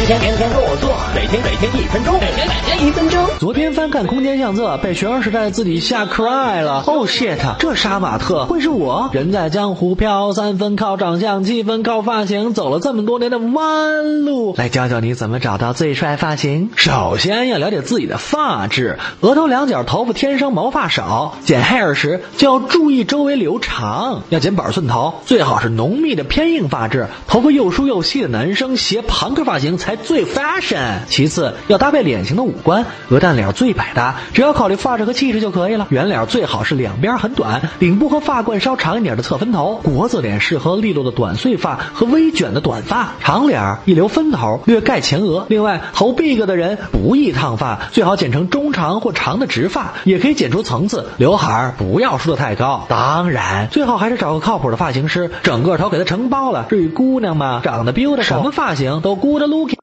天天天天跟我做，每天每天一分钟，每天每天一分钟。昨天翻看空间相册，被学生时代的自己吓 cry 了。Oh shit！这杀马特会是我？人在江湖飘，三分靠长相，七分靠发型，走了这么多年的弯路，来教教你怎么找到最帅发型。首先要了解自己的发质，额头两角头发天生毛发少，剪 hair 时就要注意周围留长。要剪板寸头，最好是浓密的偏硬发质，头发又梳又细的男生斜朋克发型才最 fashion。其次要搭配脸型的五官，鹅蛋脸最百搭，只要考虑发质和气质就可以了。圆脸最好是两边很短，顶部和发冠稍长一点的侧分头。国字脸适合利落的短碎发和微卷的短发。长脸一留分头，略盖前额。另外头 big 的人不宜烫发，最好剪成中长或长的直发，也可以剪出层次。刘海不要梳得太高，当然最好还是找个靠谱的发型师，整个头给它承包了。至于姑娘嘛，长得 beautiful，什么发型都 good looking。